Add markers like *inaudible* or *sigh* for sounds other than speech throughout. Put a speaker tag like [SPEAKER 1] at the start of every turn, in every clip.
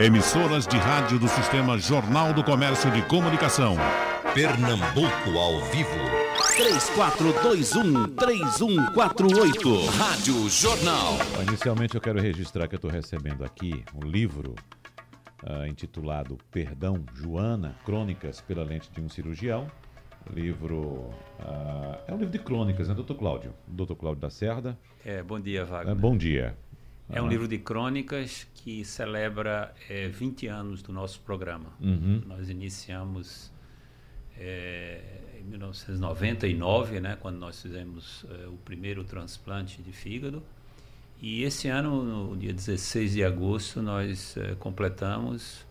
[SPEAKER 1] Emissoras de rádio do Sistema Jornal do Comércio de Comunicação.
[SPEAKER 2] Pernambuco ao vivo.
[SPEAKER 3] 3421-3148. Rádio Jornal.
[SPEAKER 4] Inicialmente eu quero registrar que eu estou recebendo aqui um livro uh, intitulado Perdão, Joana, Crônicas pela Lente de um Cirurgião. Livro. Uh, é um livro de crônicas, né, doutor Cláudio? Doutor Cláudio da Cerda.
[SPEAKER 5] É, bom dia, Wagner.
[SPEAKER 4] Uh, bom dia.
[SPEAKER 5] É um ah. livro de crônicas que celebra é, 20 anos do nosso programa.
[SPEAKER 4] Uhum.
[SPEAKER 5] Nós iniciamos é, em 1999, né, quando nós fizemos é, o primeiro transplante de fígado. E esse ano, no dia 16 de agosto, nós é, completamos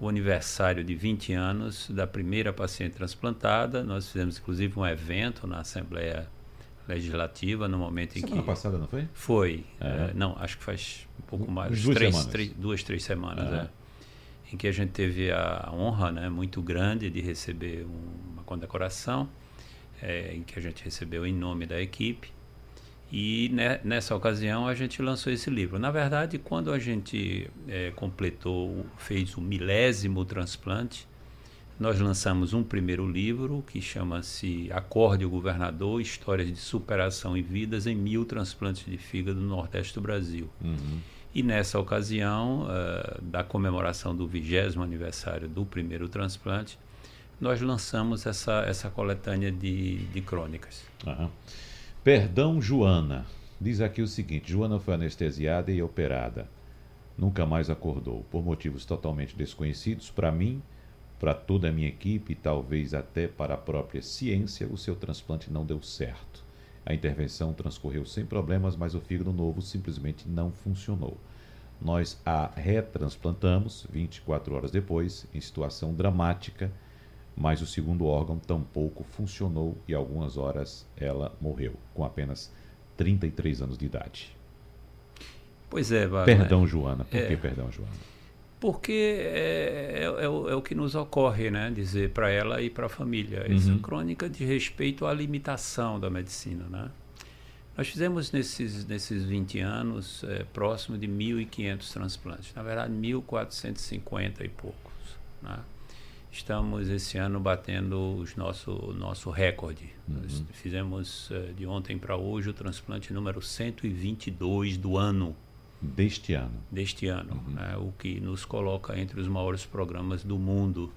[SPEAKER 5] o aniversário de 20 anos da primeira paciente transplantada. Nós fizemos inclusive um evento na Assembleia legislativa no momento
[SPEAKER 4] Semana
[SPEAKER 5] em que.
[SPEAKER 4] Semana passada, não foi?
[SPEAKER 5] Foi. É. É, não, acho que faz um pouco mais.
[SPEAKER 4] Duas
[SPEAKER 5] três,
[SPEAKER 4] semanas.
[SPEAKER 5] Três, duas, três semanas, é. Em que a gente teve a honra né, muito grande de receber um, uma condecoração, é, em que a gente recebeu em nome da equipe. E ne, nessa ocasião a gente lançou esse livro. Na verdade, quando a gente é, completou, fez o milésimo transplante, nós lançamos um primeiro livro que chama-se Acorde o Governador: Histórias de Superação e Vidas em Mil Transplantes de Fígado no Nordeste do Brasil.
[SPEAKER 4] Uhum.
[SPEAKER 5] E nessa ocasião, uh, da comemoração do vigésimo aniversário do primeiro transplante, nós lançamos essa, essa coletânea de, de crônicas.
[SPEAKER 4] Uhum. Perdão, Joana. Diz aqui o seguinte: Joana foi anestesiada e operada. Nunca mais acordou, por motivos totalmente desconhecidos para mim para toda a minha equipe e talvez até para a própria ciência, o seu transplante não deu certo. A intervenção transcorreu sem problemas, mas o fígado novo simplesmente não funcionou. Nós a retransplantamos 24 horas depois, em situação dramática, mas o segundo órgão tampouco funcionou e algumas horas ela morreu, com apenas 33 anos de idade.
[SPEAKER 5] Pois é, Wagner.
[SPEAKER 4] Perdão, Joana. Por
[SPEAKER 5] é.
[SPEAKER 4] que perdão, Joana?
[SPEAKER 5] Porque é, é, é, o, é, o, que nos ocorre, né? Dizer para ela e para a família. Essa
[SPEAKER 4] Uhum.
[SPEAKER 5] crônica de respeito à limitação da medicina, né? Nós fizemos nesses, nesses 20 anos é, próximo de 1.500 transplantes. Na verdade, 1.450 e poucos. Né? Estamos esse ano batendo os nosso, o nosso recorde. Nós fizemos é, de ontem para hoje o transplante número 122 do ano
[SPEAKER 4] Deste ano.
[SPEAKER 5] deste ano, né, o que nos coloca entre os maiores programas do mundo.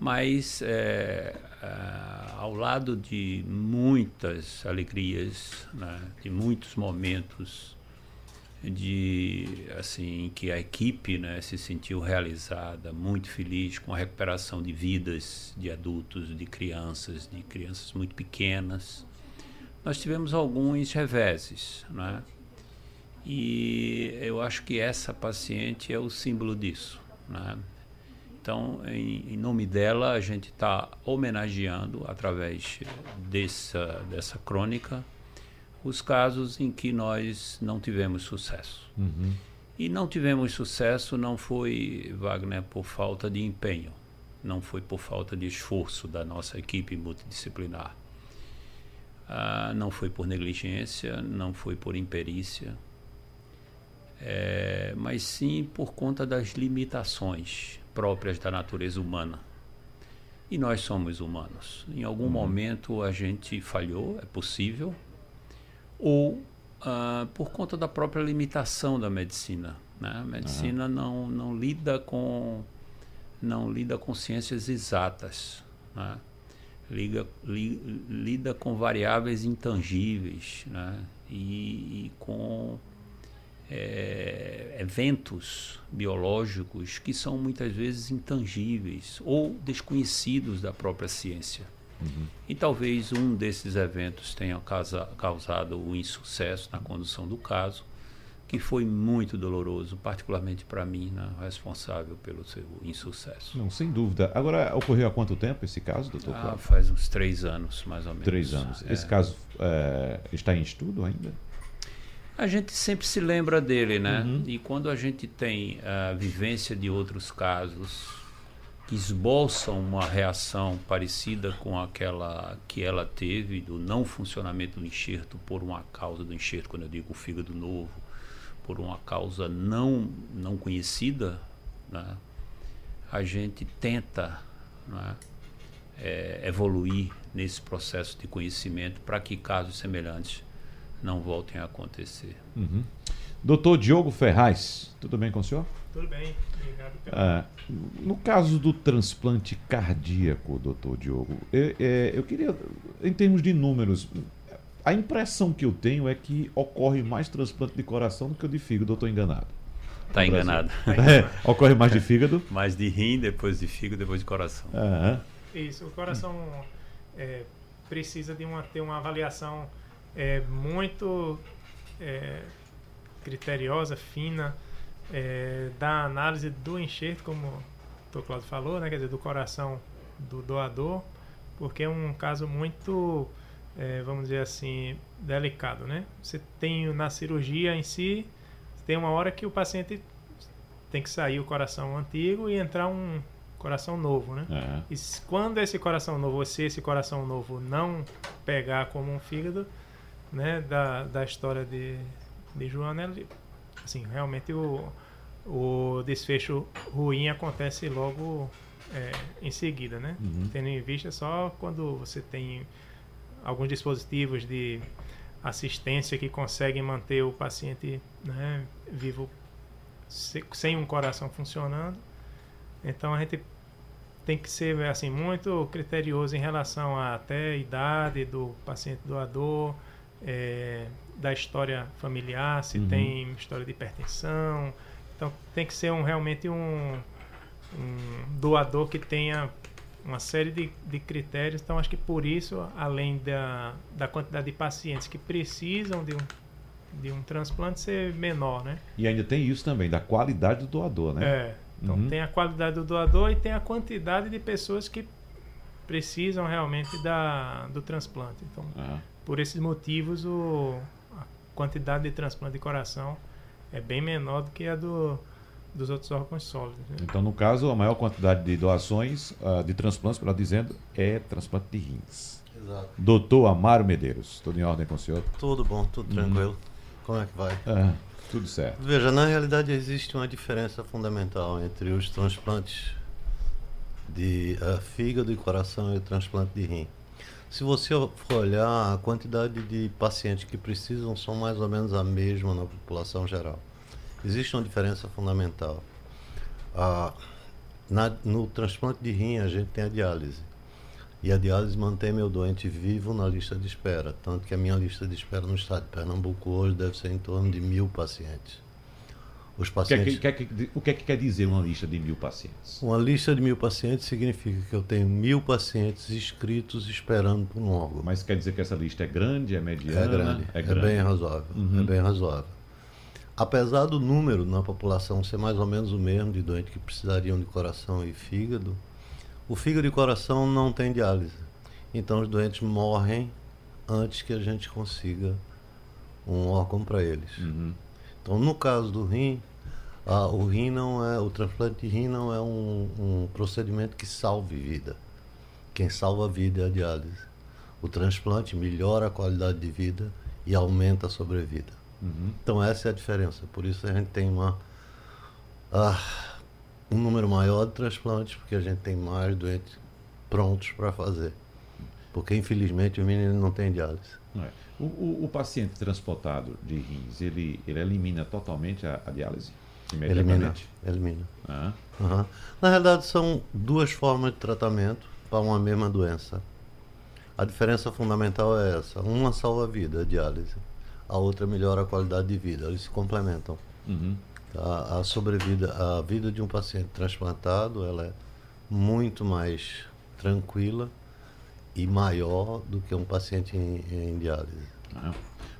[SPEAKER 5] Mas, é, ah, ao lado de muitas alegrias, né, de muitos momentos de assim que a equipe né, se sentiu realizada, muito feliz com a recuperação de vidas de adultos, de crianças, de crianças muito pequenas, nós tivemos alguns reveses, né? E eu acho que essa paciente é o símbolo disso. Né? Então, em, em, nome dela, a gente está homenageando, através dessa, dessa crônica, os casos em que nós não tivemos sucesso.
[SPEAKER 4] Uhum.
[SPEAKER 5] E não tivemos sucesso não foi, Wagner, por falta de empenho, não foi por falta de esforço da nossa equipe multidisciplinar. Ah, não foi por negligência, não foi por imperícia, é, mas sim por conta das limitações próprias da natureza humana. E nós somos humanos. Em algum uhum. momento a gente falhou, é possível, ou ah, por conta da própria limitação da medicina. Né? A medicina uhum. não, não lida com não lida com ciências exatas, né? Liga, li, lida com variáveis intangíveis né? e, e com é, eventos biológicos que são muitas vezes intangíveis ou desconhecidos da própria ciência.
[SPEAKER 4] Uhum.
[SPEAKER 5] E talvez um desses eventos tenha causa, causado o insucesso na condução do caso, que foi muito doloroso, particularmente para mim, né, responsável pelo seu insucesso.
[SPEAKER 4] Não, sem dúvida. Agora, ocorreu há quanto tempo esse caso, doutor?
[SPEAKER 5] Ah, faz uns três anos, mais ou menos.
[SPEAKER 4] Três anos. É. Esse caso é, está em estudo ainda?
[SPEAKER 5] A gente sempre se lembra dele, né?
[SPEAKER 4] Uhum.
[SPEAKER 5] E quando a gente tem a vivência de outros casos que esboçam uma reação parecida com aquela que ela teve do não funcionamento do enxerto por uma causa do enxerto, quando eu digo o fígado novo, por uma causa não, não conhecida, né, a gente tenta né, é, evoluir nesse processo de conhecimento para que casos semelhantes não voltem a acontecer.
[SPEAKER 4] Uhum. Doutor Diogo Ferraz, tudo bem com o senhor?
[SPEAKER 6] Tudo bem, obrigado.
[SPEAKER 4] Ah, no caso do transplante cardíaco, doutor Diogo, eu, é, eu queria, em termos de números, a impressão que eu tenho é que ocorre mais transplante de coração do que o de fígado, eu estou enganado.
[SPEAKER 5] Está enganado. *laughs*
[SPEAKER 4] É, ocorre mais de *laughs* fígado?
[SPEAKER 5] mais de rim, depois de fígado, depois de coração.
[SPEAKER 4] Uhum.
[SPEAKER 6] Isso, o coração é, precisa de uma, ter uma avaliação é, muito é, criteriosa, fina, é, da análise do enxerto, como o Dr. Claudio falou, né, quer dizer, do coração do doador, porque é um caso muito, é, vamos dizer assim, delicado, né? Você tem na cirurgia em si, tem uma hora que o paciente tem que sair o coração antigo e entrar um coração novo, né?
[SPEAKER 4] É.
[SPEAKER 6] E quando esse coração novo, se esse coração novo não pegar como um fígado, né, da, da história de, de Joana, assim, realmente o, o desfecho ruim acontece logo é, em seguida, né?
[SPEAKER 4] Uhum.
[SPEAKER 6] Tendo em vista só quando você tem alguns dispositivos de assistência que conseguem manter o paciente né, vivo se, sem um coração funcionando. Então a gente tem que ser assim muito criterioso em relação a até a idade do paciente doador, é, da história familiar, se
[SPEAKER 4] Uhum.
[SPEAKER 6] tem história de hipertensão. Então tem que ser um, realmente um, um doador que tenha uma série de, de critérios. Então acho que por isso, além da, da quantidade de pacientes que precisam de um, de um transplante ser menor, né?
[SPEAKER 4] E ainda tem isso também, da qualidade do doador, né?
[SPEAKER 6] É. Então
[SPEAKER 4] Uhum.
[SPEAKER 6] tem a qualidade do doador e tem a quantidade de pessoas que precisam realmente da, do transplante. Então,
[SPEAKER 4] Ah,
[SPEAKER 6] por esses motivos, o, a quantidade de transplante de coração é bem menor do que a do, dos outros órgãos sólidos. né?
[SPEAKER 4] Então, no caso, a maior quantidade de doações, ah, de transplantes, melhor dizendo, é transplante de rins.
[SPEAKER 7] Exato.
[SPEAKER 4] Doutor Amaro Medeiros, tudo em ordem com o senhor?
[SPEAKER 7] Tudo bom, tudo tranquilo. Como é que vai?
[SPEAKER 4] Ah, tudo certo.
[SPEAKER 7] Veja, na realidade existe uma diferença fundamental entre os transplantes de eh, fígado e coração e o transplante de rim. Se você for olhar, a quantidade de pacientes que precisam são mais ou menos a mesma na população geral. Existe uma diferença fundamental. Ah, na- no transplante de rim, a gente tem a diálise. E a diálise mantém meu doente vivo na lista de espera. Tanto que a minha lista de espera no estado de Pernambuco hoje deve ser em torno de mil pacientes. Os
[SPEAKER 4] O que, é
[SPEAKER 7] pacientes.
[SPEAKER 4] que, que- que- o que é que quer dizer uma lista de mil pacientes?
[SPEAKER 7] Uma lista de mil pacientes significa que eu tenho mil pacientes inscritos esperando por um órgão.
[SPEAKER 4] Mas quer dizer que essa lista é grande, é mediana?
[SPEAKER 7] É grande, é, bem razoável,
[SPEAKER 4] Uhum.
[SPEAKER 7] é bem razoável. Apesar do número na população ser mais ou menos o mesmo de doentes que precisariam de coração e fígado, o fígado e coração não tem diálise. Então os doentes morrem antes que a gente consiga um órgão para eles.
[SPEAKER 4] Uhum.
[SPEAKER 7] Então, no caso do rim, ah, o rim não é, o transplante de rim não é um, um procedimento que salve vida. Quem salva a vida é a diálise. O transplante melhora a qualidade de vida e aumenta a sobrevida.
[SPEAKER 4] Uhum.
[SPEAKER 7] Então essa é a diferença. Por isso a gente tem uma ah, um número maior de transplantes, porque a gente tem mais doentes prontos para fazer. Porque infelizmente o menino não tem diálise.
[SPEAKER 4] É. O, o- o paciente transportado de rins, ele, ele elimina totalmente a, a diálise?
[SPEAKER 7] Elimina. Elimina.
[SPEAKER 4] Ah,
[SPEAKER 7] Aham. Na realidade, são duas formas de tratamento para uma mesma doença. A diferença fundamental é essa: uma salva a vida, a diálise, a outra melhora a qualidade de vida. Eles se complementam.
[SPEAKER 4] uhum.
[SPEAKER 7] A, a sobrevida, a vida de um paciente transplantado, ela é muito mais tranquila e maior do que um paciente em, em diálise.
[SPEAKER 4] Ah.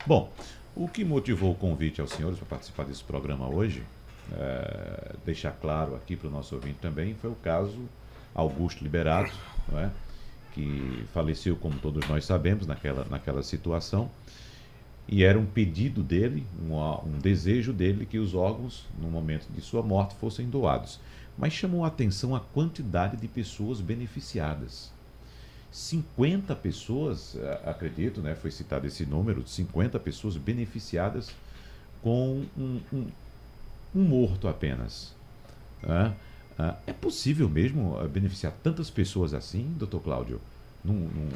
[SPEAKER 4] Bom, o que motivou o convite aos senhores para participar desse programa hoje, é, deixar claro aqui para o nosso ouvinte também, foi o caso Augusto Liberato, é? que faleceu, como todos nós sabemos, naquela, naquela situação. E era um pedido dele, um, um desejo dele que os órgãos, no momento de sua morte, fossem doados. Mas chamou a atenção a quantidade de pessoas beneficiadas. 50 pessoas, eh, acredito, né, foi citado esse número, 50 pessoas beneficiadas com um, um, um morto apenas. Né? É possível mesmo ah, beneficiar tantas pessoas assim, doutor Cláudio? Num, num...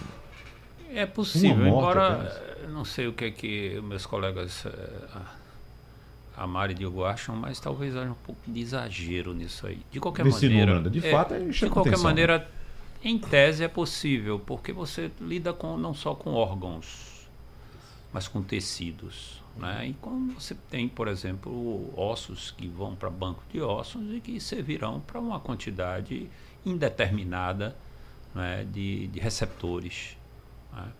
[SPEAKER 5] É possível, embora apenas. não sei o que é que meus colegas uh, a Mari e Diogo acham, mas talvez haja um pouco de exagero nisso aí. De qualquer
[SPEAKER 4] Nesse
[SPEAKER 5] maneira,
[SPEAKER 4] número, de é, fato, é
[SPEAKER 5] de qualquer atenção, maneira, né? Em tese é possível, porque você lida com não só com órgãos, mas com tecidos. Né? E como você tem, por exemplo, ossos que vão para banco de ossos e que servirão para uma quantidade indeterminada né, de, de, receptores. Né?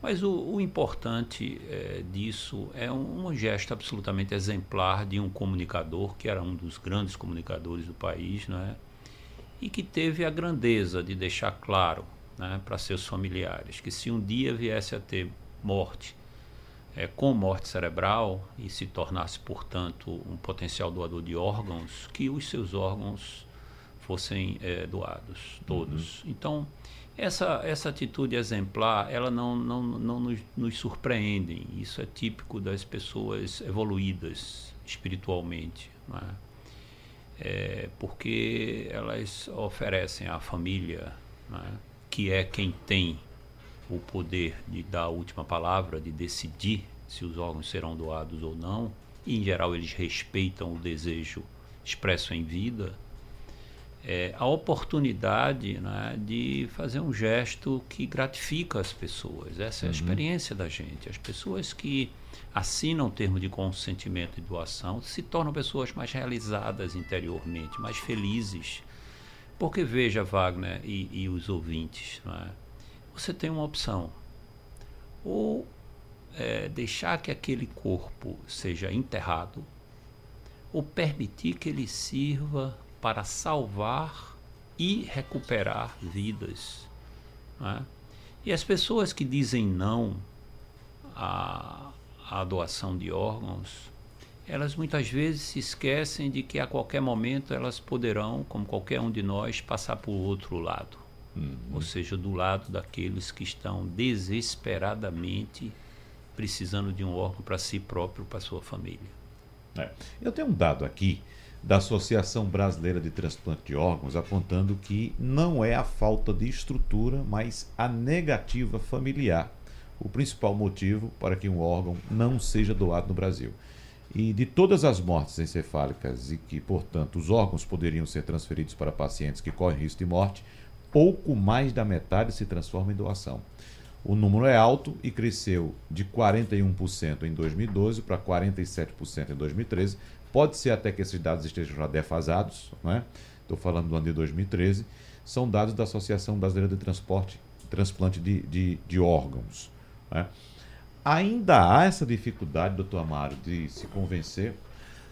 [SPEAKER 5] Mas o, o importante é, disso é um, um, gesto absolutamente exemplar de um comunicador, que era um dos grandes comunicadores do país, né? E que teve a grandeza de deixar claro né, para seus familiares que se um dia viesse a ter morte é, com morte cerebral e se tornasse, portanto, um potencial doador de órgãos, que os seus órgãos fossem é, doados, todos. Uhum. Então, essa, essa atitude exemplar, ela não, não, não nos, nos surpreende. Isso é típico das pessoas evoluídas espiritualmente. É? É, porque elas oferecem à família, é? que é quem tem o poder de dar a última palavra, de decidir se os órgãos serão doados ou não, e em geral eles respeitam o desejo expresso em vida, é, a oportunidade né, de fazer um gesto que gratifica as pessoas. Essa é a uhum. experiência da gente. As pessoas que assinam o termo de consentimento de doação se tornam pessoas mais realizadas interiormente, mais felizes. Porque veja, Wagner e, e os ouvintes, é? você tem uma opção. Ou é, deixar que aquele corpo seja enterrado, ou permitir que ele sirva para salvar e recuperar vidas. É? E as pessoas que dizem não à, à doação de órgãos, elas muitas vezes se esquecem de que a qualquer momento elas poderão, como qualquer um de nós, passar por outro lado. Uhum. Ou seja, do lado daqueles que estão desesperadamente precisando de um órgão para si próprio, para sua família.
[SPEAKER 4] É. Eu tenho um dado aqui da Associação Brasileira de Transplante de Órgãos apontando que não é a falta de estrutura, mas a negativa familiar o principal motivo para que um órgão não seja doado no Brasil. E de todas as mortes encefálicas e que, portanto, os órgãos poderiam ser transferidos para pacientes que correm risco de morte, pouco mais da metade se transforma em doação. O número é alto e cresceu de 41% em 2012 para 47% em 2013. Pode ser até que esses dados estejam já defasados, né? Estou falando do ano de 2013. São dados da Associação Brasileira de Transporte, Transplante de, de, de Órgãos. Né? Ainda há essa dificuldade, doutor Amaro, de se convencer.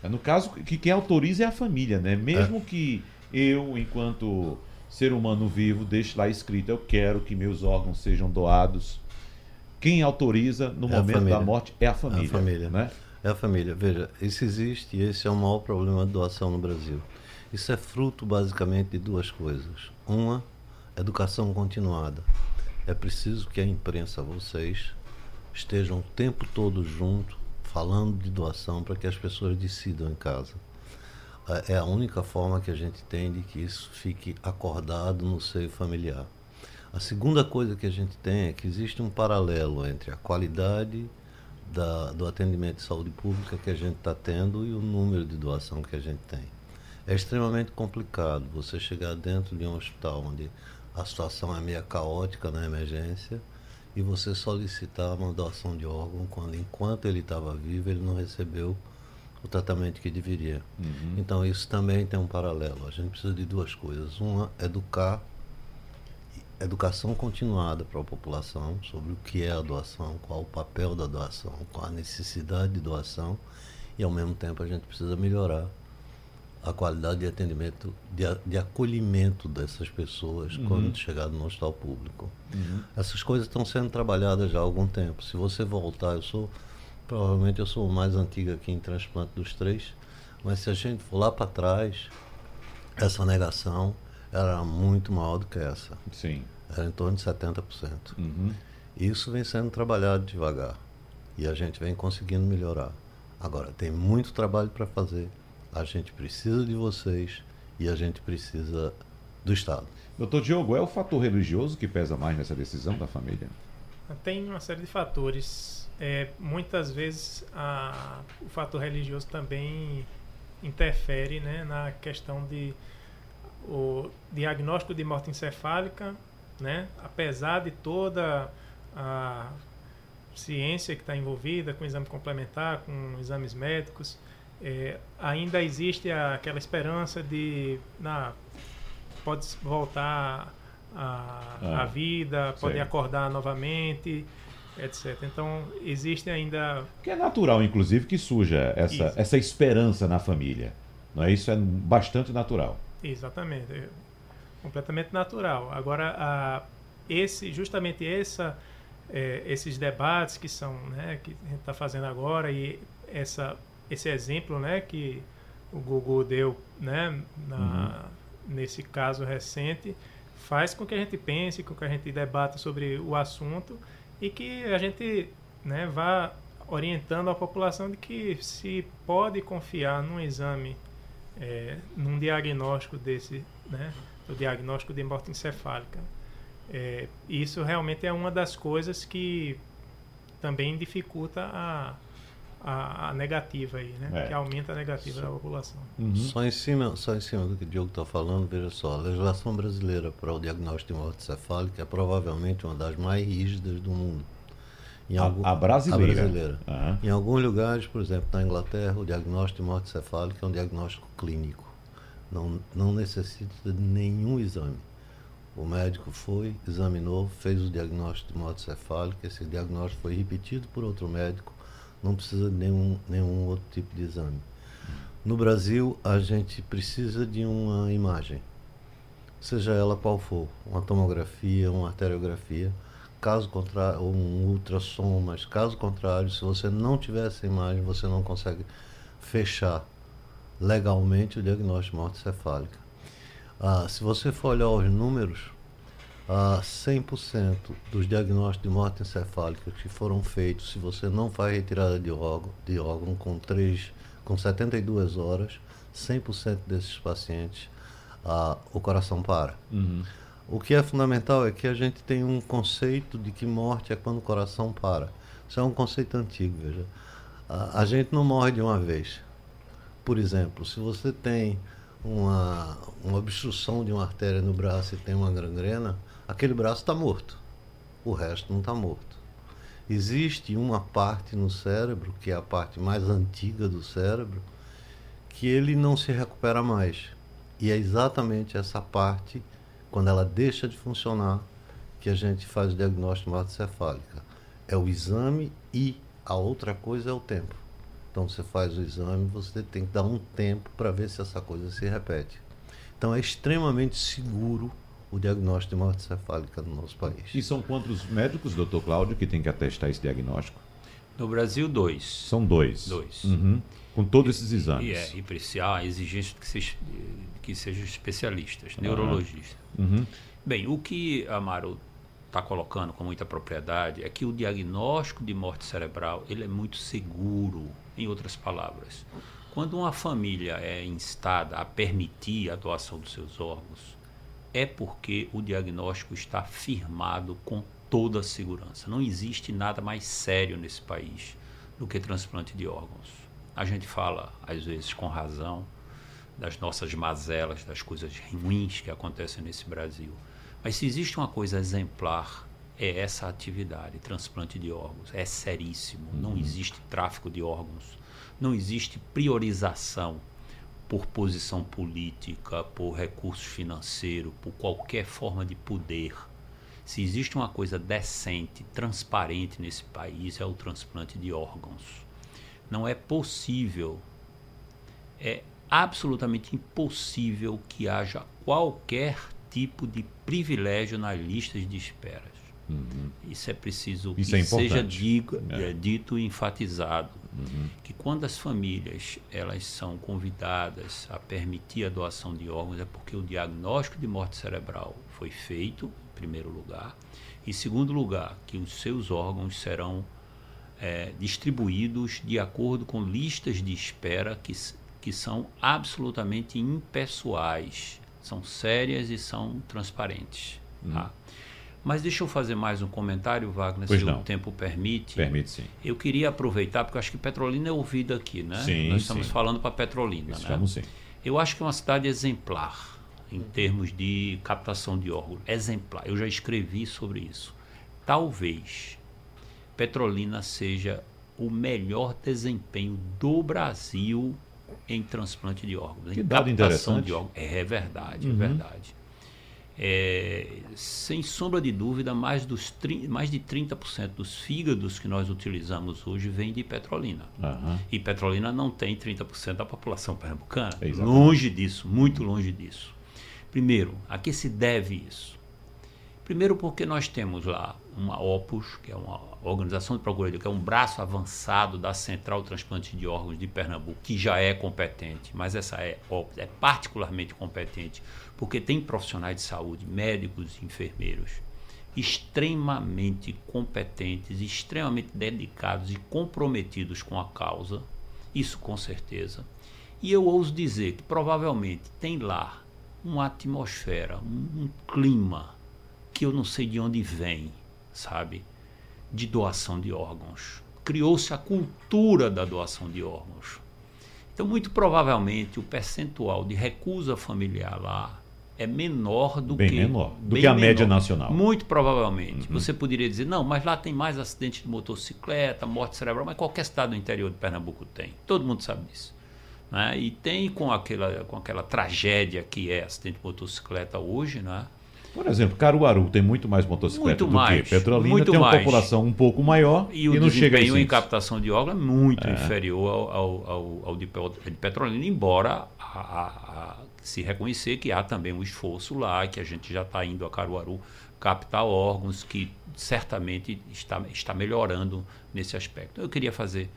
[SPEAKER 4] No caso, que quem autoriza é a família, né? Mesmo é. que eu, enquanto ser humano vivo, deixe lá escrito: eu quero que meus órgãos sejam doados. Quem autoriza no é momento da morte é a família. É a família. Né?
[SPEAKER 7] É a família. Veja, isso existe e esse é o maior problema de doação no Brasil. Isso é fruto basicamente de duas coisas. Uma, educação continuada. É preciso que a imprensa, vocês, estejam o tempo todo junto, falando de doação para que as pessoas decidam em casa. É a única forma que a gente tem de que isso fique acordado no seio familiar. A segunda coisa que a gente tem é que existe um paralelo entre a qualidade da, do atendimento de saúde pública que a gente está tendo e o número de doação que a gente tem. É extremamente complicado você chegar dentro de um hospital onde a situação é meio caótica na emergência e você solicitar uma doação de órgão quando, enquanto ele estava vivo, ele não recebeu o tratamento que deveria. Uhum. Então, isso também tem um paralelo. A gente precisa de duas coisas. Uma, educar, educação continuada para a população sobre o que é a doação, qual o papel da doação, qual a necessidade de doação, e ao mesmo tempo a gente precisa melhorar a qualidade de atendimento, de, de acolhimento dessas pessoas uhum. quando chegar no hospital público. Uhum. Essas coisas estão sendo trabalhadas já há algum tempo. Se você voltar, eu sou, provavelmente eu sou o mais antigo aqui em transplante dos três, mas se a gente for lá para trás, essa negação era muito maior do que essa.
[SPEAKER 4] Sim.
[SPEAKER 7] Era em torno de 70%. Uhum. Isso vem sendo trabalhado devagar e a gente vem conseguindo melhorar. Agora, tem muito trabalho para fazer. A gente precisa de vocês e a gente precisa do Estado.
[SPEAKER 4] Doutor Diogo, é o fator religioso que pesa mais nessa decisão da família?
[SPEAKER 6] Tem uma série de fatores. É, muitas vezes a, o fator religioso também interfere né, na questão de o diagnóstico de morte encefálica, né, apesar de toda a ciência que está envolvida com exame complementar, com exames médicos, é, ainda existe aquela esperança de na, pode voltar à ah, vida, pode sei. acordar novamente, etc. Então existe ainda
[SPEAKER 4] que é natural, inclusive, que surja essa essa esperança na família, não é isso é bastante natural.
[SPEAKER 6] Exatamente, é completamente natural. Agora a, esse justamente essa é, esses debates que são né, que a gente está fazendo agora e essa esse exemplo né, que o Google deu né, na, uhum. nesse caso recente faz com que a gente pense, com que a gente debata sobre o assunto e que a gente né, vá orientando a população de que se pode confiar num exame, é, num diagnóstico desse, né, do diagnóstico de morte encefálica. É, isso realmente é uma das coisas que também dificulta a, a, a negativa aí, né? É. Que aumenta a negativa só, da população.
[SPEAKER 7] Uhum. Só, em cima, só em cima do que o Diogo está falando, veja só, a legislação brasileira para o diagnóstico de morte cefálica é provavelmente uma das mais rígidas do mundo.
[SPEAKER 4] Em a, algum, a brasileira. A brasileira.
[SPEAKER 7] Uhum. Em alguns lugares, por exemplo, na Inglaterra, o diagnóstico de morte cefálica é um diagnóstico clínico. Não, não necessita de nenhum exame. O médico foi, examinou, fez o diagnóstico de morte cefálica. Esse diagnóstico foi repetido por outro médico não precisa de nenhum, nenhum outro tipo de exame. No Brasil, a gente precisa de uma imagem, seja ela qual for, uma tomografia, uma arteriografia, caso contrário, um ultrassom, mas caso contrário, se você não tiver essa imagem, você não consegue fechar legalmente o diagnóstico de morte cefálica. Ah, se você for olhar os números, a 100% dos diagnósticos de morte encefálica que foram feitos, se você não faz retirada de órgão, de órgão com, 3, com 72 horas, 100% desses pacientes, ah, o coração para. Uhum. O que é fundamental é que a gente tem um conceito de que morte é quando o coração para. Isso é um conceito antigo, veja. a gente não morre de uma vez. Por exemplo, se você tem uma, uma obstrução de uma artéria no braço e tem uma gangrena, aquele braço está morto. O resto não está morto. Existe uma parte no cérebro, que é a parte mais antiga do cérebro, que ele não se recupera mais. E é exatamente essa parte, quando ela deixa de funcionar, que a gente faz o diagnóstico de morte cefálica. É o exame e a outra coisa é o tempo. Então você faz o exame, você tem que dar um tempo para ver se essa coisa se repete. Então é extremamente seguro o diagnóstico de morte cefálica no nosso país.
[SPEAKER 4] E são quantos médicos, doutor Cláudio, que tem que atestar esse diagnóstico?
[SPEAKER 5] No Brasil, dois.
[SPEAKER 4] São dois.
[SPEAKER 5] Dois.
[SPEAKER 4] Uhum. Com todos esses exames.
[SPEAKER 5] E, é, e precisa a exigência de que, seja, que sejam especialistas, uhum. neurologistas.
[SPEAKER 4] Uhum.
[SPEAKER 5] Bem, o que Amaro está colocando com muita propriedade é que o diagnóstico de morte cerebral ele é muito seguro, em outras palavras. Quando uma família é instada a permitir a doação dos seus órgãos, é porque o diagnóstico está firmado com toda a segurança. Não existe nada mais sério nesse país do que transplante de órgãos. A gente fala, às vezes com razão, das nossas mazelas, das coisas ruins que acontecem nesse Brasil. Mas se existe uma coisa exemplar, é essa atividade, transplante de órgãos. É seríssimo. Uhum. Não existe tráfico de órgãos. Não existe priorização por posição política, por recurso financeiro, por qualquer forma de poder. Se existe uma coisa decente, transparente nesse país, é o transplante de órgãos. Não é possível, é absolutamente impossível que haja qualquer tipo de privilégio nas listas de esperas. Uhum. Isso é preciso
[SPEAKER 4] Isso
[SPEAKER 5] que
[SPEAKER 4] é
[SPEAKER 5] seja digo, é. dito e enfatizado uhum. que quando as famílias elas são convidadas a permitir a doação de órgãos é porque o diagnóstico de morte cerebral foi feito, em primeiro lugar, e em segundo lugar, que os seus órgãos serão é, distribuídos de acordo com listas de espera que, que são absolutamente impessoais, são sérias e são transparentes. Hum. Tá? Mas deixa eu fazer mais um comentário, Wagner,
[SPEAKER 4] pois
[SPEAKER 5] se
[SPEAKER 4] não.
[SPEAKER 5] o tempo permite.
[SPEAKER 4] Permite sim.
[SPEAKER 5] Eu queria aproveitar, porque eu acho que Petrolina é ouvida aqui, né?
[SPEAKER 4] Sim,
[SPEAKER 5] Nós estamos
[SPEAKER 4] sim.
[SPEAKER 5] falando para Petrolina,
[SPEAKER 4] Estamos
[SPEAKER 5] né?
[SPEAKER 4] sim.
[SPEAKER 5] Eu acho que é uma cidade exemplar em termos de captação de órgãos. Exemplar. Eu já escrevi sobre isso. Talvez Petrolina seja o melhor desempenho do Brasil em transplante de órgãos.
[SPEAKER 4] Que
[SPEAKER 5] em
[SPEAKER 4] dado interessante.
[SPEAKER 5] de órgãos. É, verdade,
[SPEAKER 4] Uhum.
[SPEAKER 5] é verdade. É, sem sombra de dúvida, mais, dos, mais de 30% dos fígados que nós utilizamos hoje vêm de Petrolina.
[SPEAKER 4] Aham.
[SPEAKER 5] E Petrolina não tem 30% da população pernambucana.
[SPEAKER 4] Exatamente.
[SPEAKER 5] Longe disso, muito longe disso. Primeiro, a que se deve isso? Primeiro porque nós temos lá uma Opus, que é uma organização de procuradoria, que é um braço avançado da Central Transplante de Órgãos de Pernambuco, que já é competente, mas essa é, Opus é particularmente competente, porque tem profissionais de saúde, médicos e enfermeiros, extremamente competentes, extremamente dedicados e comprometidos com a causa, isso com certeza. E eu ouso dizer que provavelmente tem lá uma atmosfera, um clima que eu não sei de onde vem, sabe? De doação de órgãos. Criou-se a cultura da doação de órgãos. Então, muito provavelmente, o percentual de recusa familiar lá é menor do
[SPEAKER 4] Bem
[SPEAKER 5] que
[SPEAKER 4] menor do que a média
[SPEAKER 5] menor.
[SPEAKER 4] nacional.
[SPEAKER 5] Muito provavelmente. Você poderia dizer, não, mas lá tem mais acidente de motocicleta, morte cerebral, mas qualquer estado do interior de Pernambuco tem. Todo mundo sabe disso. Né? E tem com aquela, com aquela tragédia que é acidente de motocicleta hoje, né?
[SPEAKER 4] Por exemplo, Caruaru tem muito mais motocicleta
[SPEAKER 5] Muito
[SPEAKER 4] do
[SPEAKER 5] mais,
[SPEAKER 4] que Petrolina,
[SPEAKER 5] muito
[SPEAKER 4] tem uma
[SPEAKER 5] mais.
[SPEAKER 4] população um pouco maior
[SPEAKER 5] E o
[SPEAKER 4] não chega
[SPEAKER 5] em captação de órgãos é muito inferior ao, ao, ao, ao de, de Petrolina, embora a- a- a- se reconhecer que há também um esforço lá, que a gente já está indo a Caruaru captar órgãos, que certamente está, está melhorando nesse aspecto. Eu queria fazer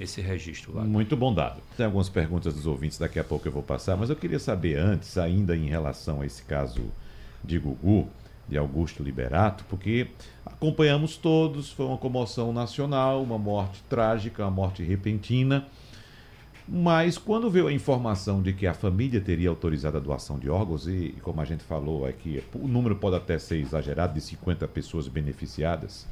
[SPEAKER 5] esse registro. Wagner.
[SPEAKER 4] Muito bom dado. Tem algumas perguntas dos ouvintes, daqui a pouco eu vou passar, mas eu queria saber antes, ainda em relação a esse caso de Gugu, de Augusto Liberato, porque acompanhamos todos, foi uma comoção nacional, uma morte trágica, uma morte repentina. Mas quando veio a informação de que a família teria autorizado a doação de órgãos, e como a gente falou aqui, o número pode até ser exagerado, de 50 pessoas beneficiadas,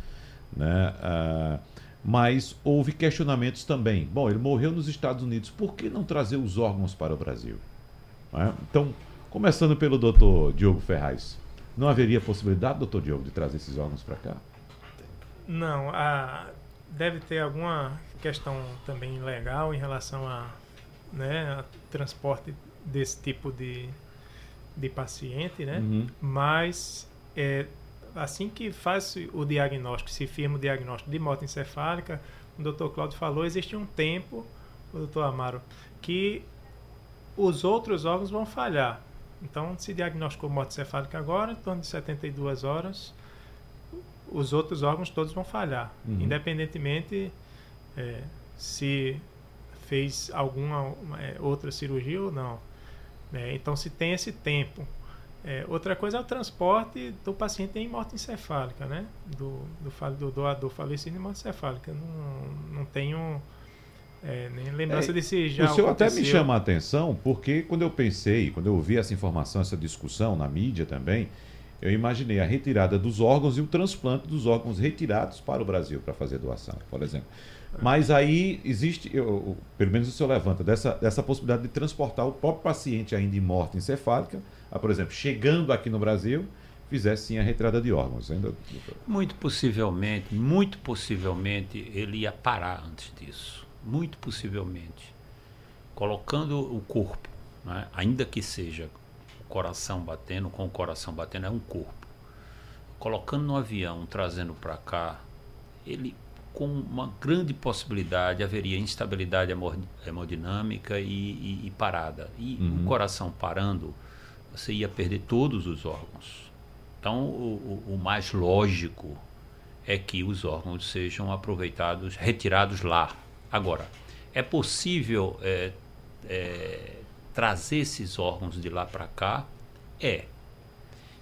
[SPEAKER 4] né? Ah, mas houve questionamentos também. Bom, ele morreu nos Estados Unidos, por que não trazer os órgãos para o Brasil? Não é? Então, começando pelo doutor Diogo Ferraz, não haveria possibilidade, doutor Diogo, de trazer esses órgãos para cá?
[SPEAKER 6] Não, a, deve ter alguma questão também legal em relação a, né, a transporte desse tipo de, de paciente, né?
[SPEAKER 4] Uhum.
[SPEAKER 6] Mas é, assim que faz o diagnóstico, se firma o diagnóstico de morte encefálica, o Dr. Cláudio falou, existe um tempo, o Dr. Amaro, que os outros órgãos vão falhar. Então, se diagnosticou morte encefálica agora, em torno de 72 horas, os outros órgãos todos vão falhar,
[SPEAKER 4] Uhum.
[SPEAKER 6] independentemente é, se fez alguma é, outra cirurgia ou não. né? então, se tem esse tempo. É, outra coisa é o transporte do paciente em morte encefálica, né? Do, do, do doador falecido em morte encefálica. Não, não tenho é, nem lembrança
[SPEAKER 4] É,
[SPEAKER 6] de se já
[SPEAKER 4] o senhor até me
[SPEAKER 6] aconteceu.
[SPEAKER 4] chama a atenção, porque quando eu pensei, quando eu ouvi essa informação, essa discussão na mídia também, eu imaginei a retirada dos órgãos e o transplante dos órgãos retirados para o Brasil para fazer doação, por exemplo. Mas aí existe, eu- eu- pelo menos o senhor levanta, dessa, dessa possibilidade de transportar o próprio paciente ainda em morte encefálica, a, por exemplo, chegando aqui no Brasil, fizesse sim a retirada de órgãos. Ainda, doutor?
[SPEAKER 5] Muito possivelmente, muito possivelmente, ele ia parar antes disso. Muito possivelmente. Colocando o corpo, né, ainda que seja o coração batendo, com o coração batendo, é um corpo. Colocando no avião, trazendo para cá, ele com uma grande possibilidade haveria instabilidade hemo- hemodinâmica e, e- e parada. E
[SPEAKER 4] Uhum.
[SPEAKER 5] o coração parando, você ia perder todos os órgãos. Então, o, o- o mais lógico é que os órgãos sejam aproveitados, retirados lá. Agora, é possível é, é, trazer esses órgãos de lá para cá? É.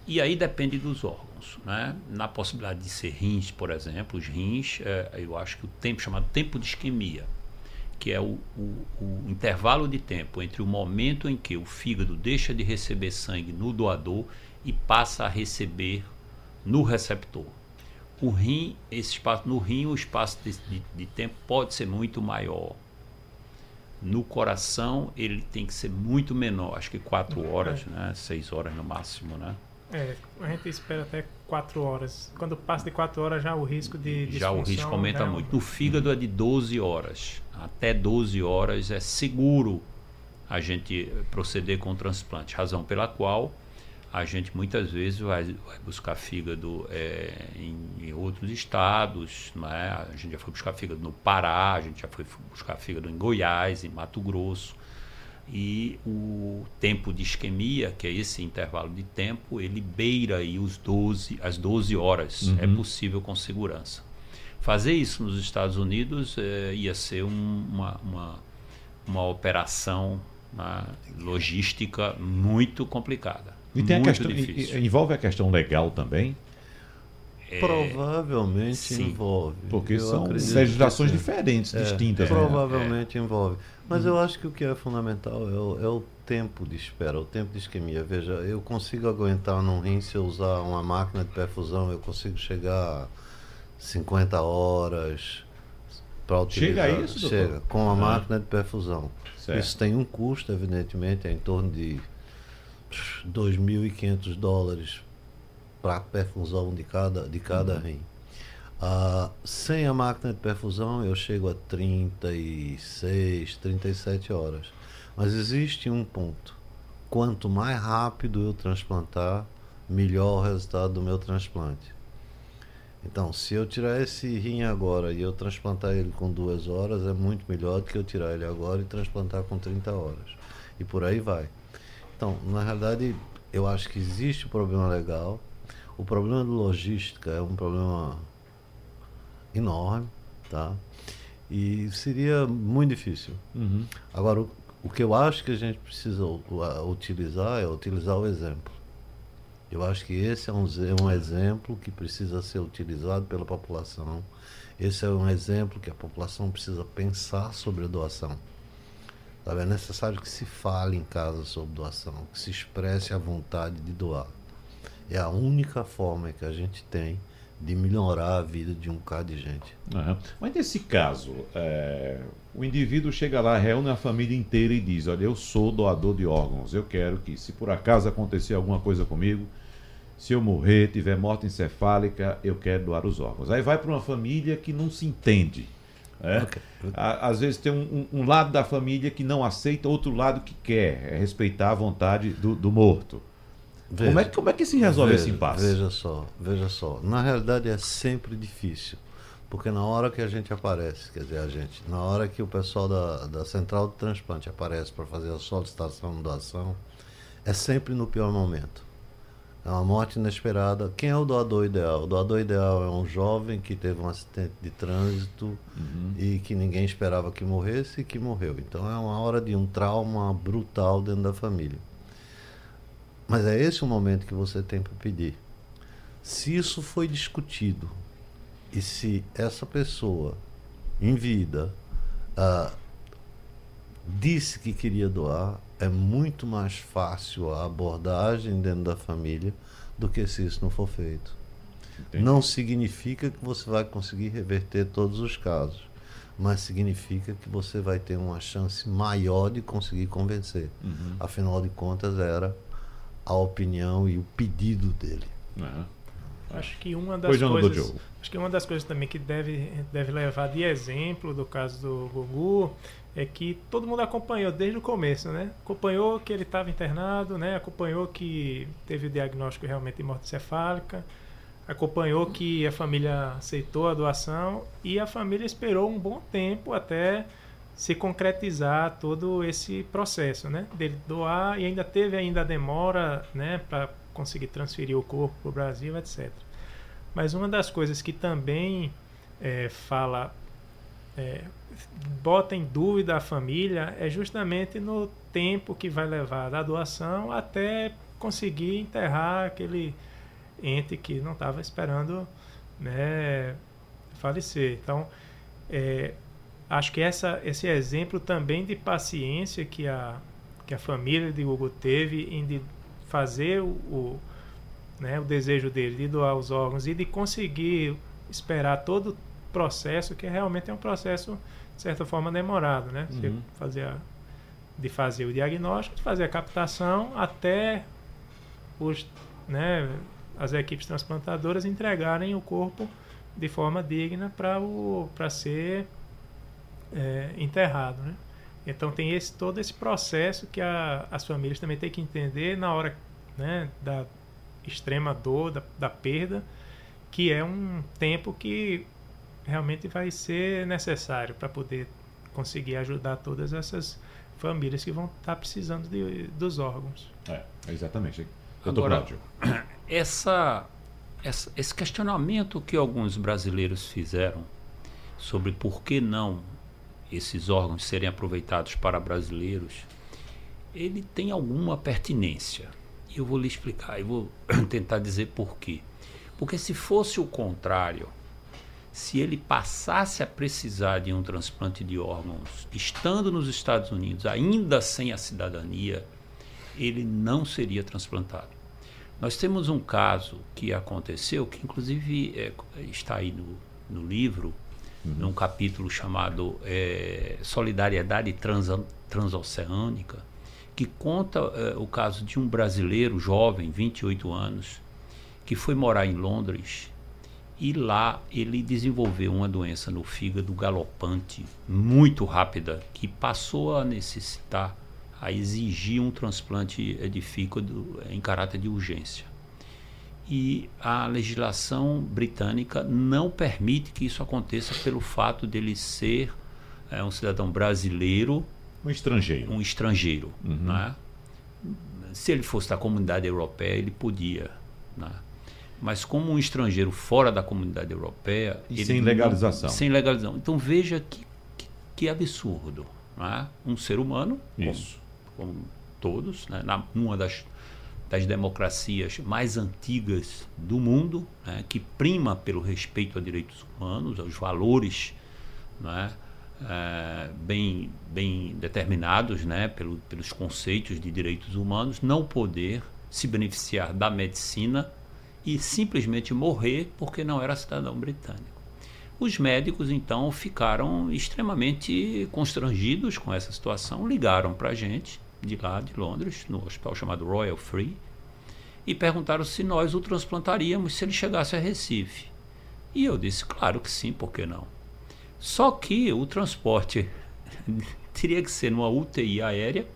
[SPEAKER 5] E aí depende dos órgãos. Né? Na possibilidade de ser rins, por exemplo, os rins, é, eu acho que o tempo chamado tempo de isquemia, que é o, o, o, intervalo de tempo entre o momento em que o fígado deixa de receber sangue no doador e passa a receber no receptor. O rim, esse espaço, no rim, o espaço de, de, de tempo pode ser muito maior. No coração, ele tem que ser muito menor, acho que quatro horas, né? seis horas no máximo, né?
[SPEAKER 6] É, a gente espera até 4 horas. Quando passa de 4 horas, já o risco de
[SPEAKER 5] Já o risco aumenta é muito. No fígado é de 12 horas. Até 12 horas é seguro a gente proceder com o transplante. Razão pela qual a gente muitas vezes vai, vai buscar fígado é, em, em, outros estados. Né? A gente já foi buscar fígado no Pará, a gente já foi buscar fígado em Goiás, em Mato Grosso e o tempo de isquemia, que é esse intervalo de tempo, ele beira aí os 12, as 12 horas. Uhum. É possível com segurança. Fazer isso nos Estados Unidos é, ia ser um, uma, uma, uma operação uma logística muito complicada.
[SPEAKER 4] E tem muito a questão, difícil. envolve a questão legal também?
[SPEAKER 7] É, Provavelmente sim. envolve.
[SPEAKER 4] Porque eu são legislações diferentes,
[SPEAKER 7] é,
[SPEAKER 4] distintas.
[SPEAKER 7] Né? Provavelmente né? envolve. Mas eu acho que o que é fundamental é o, é o, tempo de espera, o tempo de isquemia. Veja, eu consigo aguentar num rim se eu usar uma máquina de perfusão, eu consigo chegar a 50 horas para utilizar.
[SPEAKER 4] Chega a isso, doutor? Chega,
[SPEAKER 7] com a ah. máquina de perfusão. Certo. Isso tem um custo, evidentemente, é em torno de 2.500 dólares para perfusão de cada, de cada uhum. rim. Ah, sem a máquina de perfusão eu chego a 36, 37 horas. Mas existe um ponto. Quanto mais rápido eu transplantar, melhor o resultado do meu transplante. Então, se eu tirar esse rim agora e eu transplantar ele com duas horas, é muito melhor do que eu tirar ele agora e transplantar com 30 horas. E por aí vai. Então, na realidade, eu acho que existe um problema legal, o problema de logística é um problema enorme, tá? E seria muito difícil. Uhum. Agora, o, o, que eu acho que a gente precisa utilizar é utilizar o exemplo. Eu acho que esse é um, é um exemplo que precisa ser utilizado pela população. Esse é um exemplo que a população precisa pensar sobre a doação. Sabe? É necessário que se fale em casa sobre doação, que se expresse a vontade de doar. É a única forma que a gente tem de melhorar a vida de um bocado de gente.
[SPEAKER 4] Uhum. Mas nesse caso, é, o indivíduo chega lá, reúne a família inteira e diz: Olha, eu sou doador de órgãos, eu quero que, se por acaso acontecer alguma coisa comigo, se eu morrer, tiver morte encefálica, eu quero doar os órgãos. Aí vai para uma família que não se entende. É? Okay. Às vezes tem um, um, lado da família que não aceita, outro lado que quer, é respeitar a vontade do, do morto. Veja, como, é, como é que se resolve
[SPEAKER 7] veja,
[SPEAKER 4] esse impasse?
[SPEAKER 7] Veja só, veja só. Na realidade é sempre difícil. Porque na hora que a gente aparece, quer dizer, a gente, na hora que o pessoal da, da central de transplante aparece para fazer a solicitação de doação, é sempre no pior momento. É uma morte inesperada. Quem é o doador ideal? O doador ideal é um jovem que teve um acidente de trânsito uhum. e que ninguém esperava que morresse e que morreu. Então é uma hora de um trauma brutal dentro da família. Mas é esse o momento que você tem para pedir. Se isso foi discutido e se essa pessoa em vida ah, disse que queria doar, é muito mais fácil a abordagem dentro da família do que se isso não for feito. Entendi. Não significa que você vai conseguir reverter todos os casos, mas significa que você vai ter uma chance maior de conseguir convencer. Uhum. Afinal de contas, era a opinião e o pedido dele.
[SPEAKER 6] Uhum. Acho que uma das coisas, acho que uma das coisas também que deve deve levar de exemplo do caso do Gugu é que todo mundo acompanhou desde o começo, né? Acompanhou que ele estava internado, né? Acompanhou que teve o diagnóstico realmente de morte cefálica, acompanhou que a família aceitou a doação e a família esperou um bom tempo até se concretizar todo esse processo, né? Dele doar e ainda teve ainda a demora, né, para conseguir transferir o corpo para o Brasil, etc. Mas uma das coisas que também é, fala, é, bota em dúvida a família é justamente no tempo que vai levar da doação até conseguir enterrar aquele ente que não estava esperando né, falecer. Então, é, acho que essa, esse exemplo também de paciência que a, que a família de Hugo teve em de fazer o, o, né, o desejo dele de doar os órgãos e de conseguir esperar todo o processo, que realmente é um processo, de certa forma, demorado, né? Você
[SPEAKER 4] Uhum.
[SPEAKER 6] fazer a, de fazer o diagnóstico, de fazer a captação até os, né, as equipes transplantadoras entregarem o corpo de forma digna para ser é, enterrado, né? Então tem esse todo esse processo que a, as famílias também têm que entender na hora né, da extrema dor, da, da perda, que é um tempo que realmente vai ser necessário para poder conseguir ajudar todas essas famílias que vão estar precisando de, dos órgãos.
[SPEAKER 4] É, exatamente. Doutor
[SPEAKER 5] Agora-
[SPEAKER 4] Cláudio. *clears throat*
[SPEAKER 5] essa, essa- esse questionamento que alguns brasileiros fizeram sobre por que não esses órgãos serem aproveitados para brasileiros, ele tem alguma pertinência. E eu vou lhe explicar, eu vou *clears throat* tentar dizer por quê. Porque se fosse o contrário, se ele passasse a precisar de um transplante de órgãos estando nos Estados Unidos, ainda sem a cidadania, ele não seria transplantado. Nós temos um caso que aconteceu, que inclusive é, está aí no, no livro, num capítulo chamado é, Solidariedade Transa- Transoceânica, que conta é, o caso de um brasileiro jovem, 28 anos, que foi morar em Londres e lá ele desenvolveu uma doença no fígado galopante muito rápida que passou a necessitar, a exigir um transplante de fígado em caráter de urgência. E a legislação britânica não permite que isso aconteça pelo fato dele ser é, um cidadão brasileiro,
[SPEAKER 4] Um estrangeiro.
[SPEAKER 5] um estrangeiro.
[SPEAKER 4] Uhum.
[SPEAKER 5] Né? Se ele fosse da comunidade europeia, ele podia. Né? Mas como um estrangeiro fora da comunidade europeia.
[SPEAKER 4] E sem
[SPEAKER 5] não-
[SPEAKER 4] legalização.
[SPEAKER 5] sem legalização. Então veja que, que, que absurdo. Né? Um ser humano, como,
[SPEAKER 4] Isso.
[SPEAKER 5] como todos, né? Na, numa das, das democracias mais antigas do mundo, né? que prima pelo respeito a direitos humanos, aos valores né? eh, bem, bem determinados né? Pelo, pelos conceitos de direitos humanos, não poder se beneficiar da medicina e simplesmente morrer porque não era cidadão britânico. Os médicos então ficaram extremamente constrangidos com essa situação, ligaram para a gente de lá de Londres, no hospital chamado Royal Free, e perguntaram se nós o transplantaríamos se ele chegasse a Recife. E eu disse, claro que sim, por que não? Só que o transporte *laughs* teria que ser numa UTI aérea,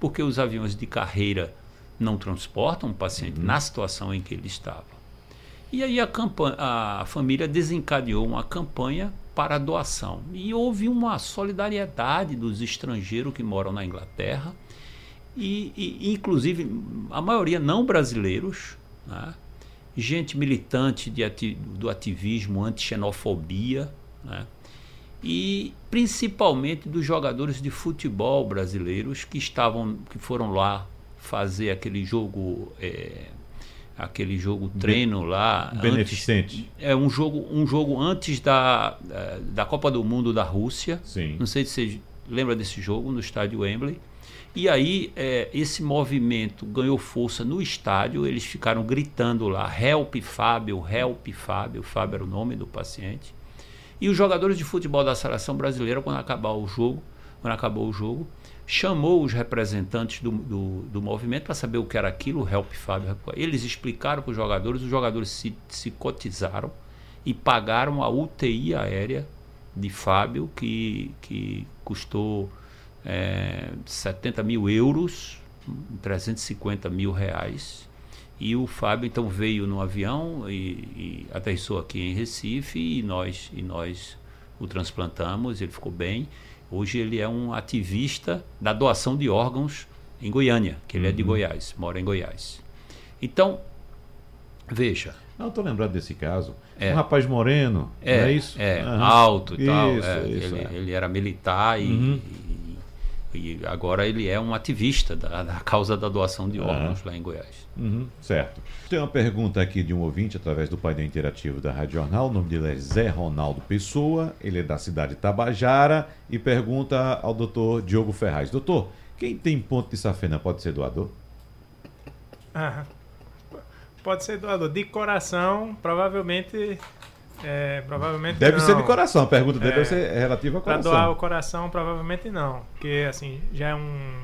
[SPEAKER 5] porque os aviões de carreira não transportam o paciente na situação em que ele estava. E aí a, campanha, a família desencadeou uma campanha para a doação. E houve uma solidariedade dos estrangeiros que moram na Inglaterra, e, e inclusive a maioria não brasileiros, né? gente militante de ati do ativismo anti-xenofobia, né? e principalmente dos jogadores de futebol brasileiros que estavam, que foram lá fazer aquele jogo, é, aquele jogo treino lá,
[SPEAKER 4] Beneficente.
[SPEAKER 5] antes- é um jogo, um jogo antes da, da Copa do Mundo da Rússia.
[SPEAKER 4] Sim.
[SPEAKER 5] Não sei se você lembra desse jogo no estádio Wembley. E aí eh, esse movimento ganhou força no estádio. Eles ficaram gritando lá: "Help Fábio, help Fábio". Fábio era o nome do paciente. E os jogadores de futebol da seleção brasileira, quando acabar o jogo, quando acabou o jogo, chamou os representantes do, do, do movimento para saber o que era aquilo, o Help Fábio. Eles explicaram para os jogadores, os jogadores se, se cotizaram e pagaram a UTI aérea de Fábio, que, que custou eh, 70 mil euros, 350 mil reais. E o Fábio então veio no avião e, e aterrissou aqui em Recife e nós, e nós o transplantamos, ele ficou bem. Hoje ele é um ativista da doação de órgãos em Goiânia, que ele é de Goiás, mora em Goiás. Então, veja,
[SPEAKER 4] Não, estou lembrado desse caso.
[SPEAKER 5] É.
[SPEAKER 4] Um rapaz moreno,
[SPEAKER 5] é,
[SPEAKER 4] não é isso?
[SPEAKER 5] é
[SPEAKER 4] Aham.
[SPEAKER 5] alto e tal.
[SPEAKER 4] Isso,
[SPEAKER 5] é,
[SPEAKER 4] isso,
[SPEAKER 5] ele,
[SPEAKER 4] é.
[SPEAKER 5] ele era militar e,
[SPEAKER 4] Uhum.
[SPEAKER 5] e- E agora ele é um ativista da, da causa da doação de órgãos lá em Goiás.
[SPEAKER 4] Uhum, certo. Tem uma pergunta aqui de um ouvinte através do painel interativo da Rádio Jornal. O nome dele é Zé Ronaldo Pessoa. Ele é da cidade de Tabajara e pergunta ao doutor Diogo Ferraz: Doutor, quem tem ponto de safena pode ser doador?
[SPEAKER 6] Ah, pode ser doador. De coração, provavelmente. É, provavelmente
[SPEAKER 4] Deve
[SPEAKER 6] não.
[SPEAKER 4] ser de coração. A pergunta dele
[SPEAKER 6] É,
[SPEAKER 4] deve ser relativa ao
[SPEAKER 6] Para
[SPEAKER 4] coração.
[SPEAKER 6] doar o coração, provavelmente não. Porque, assim, já é um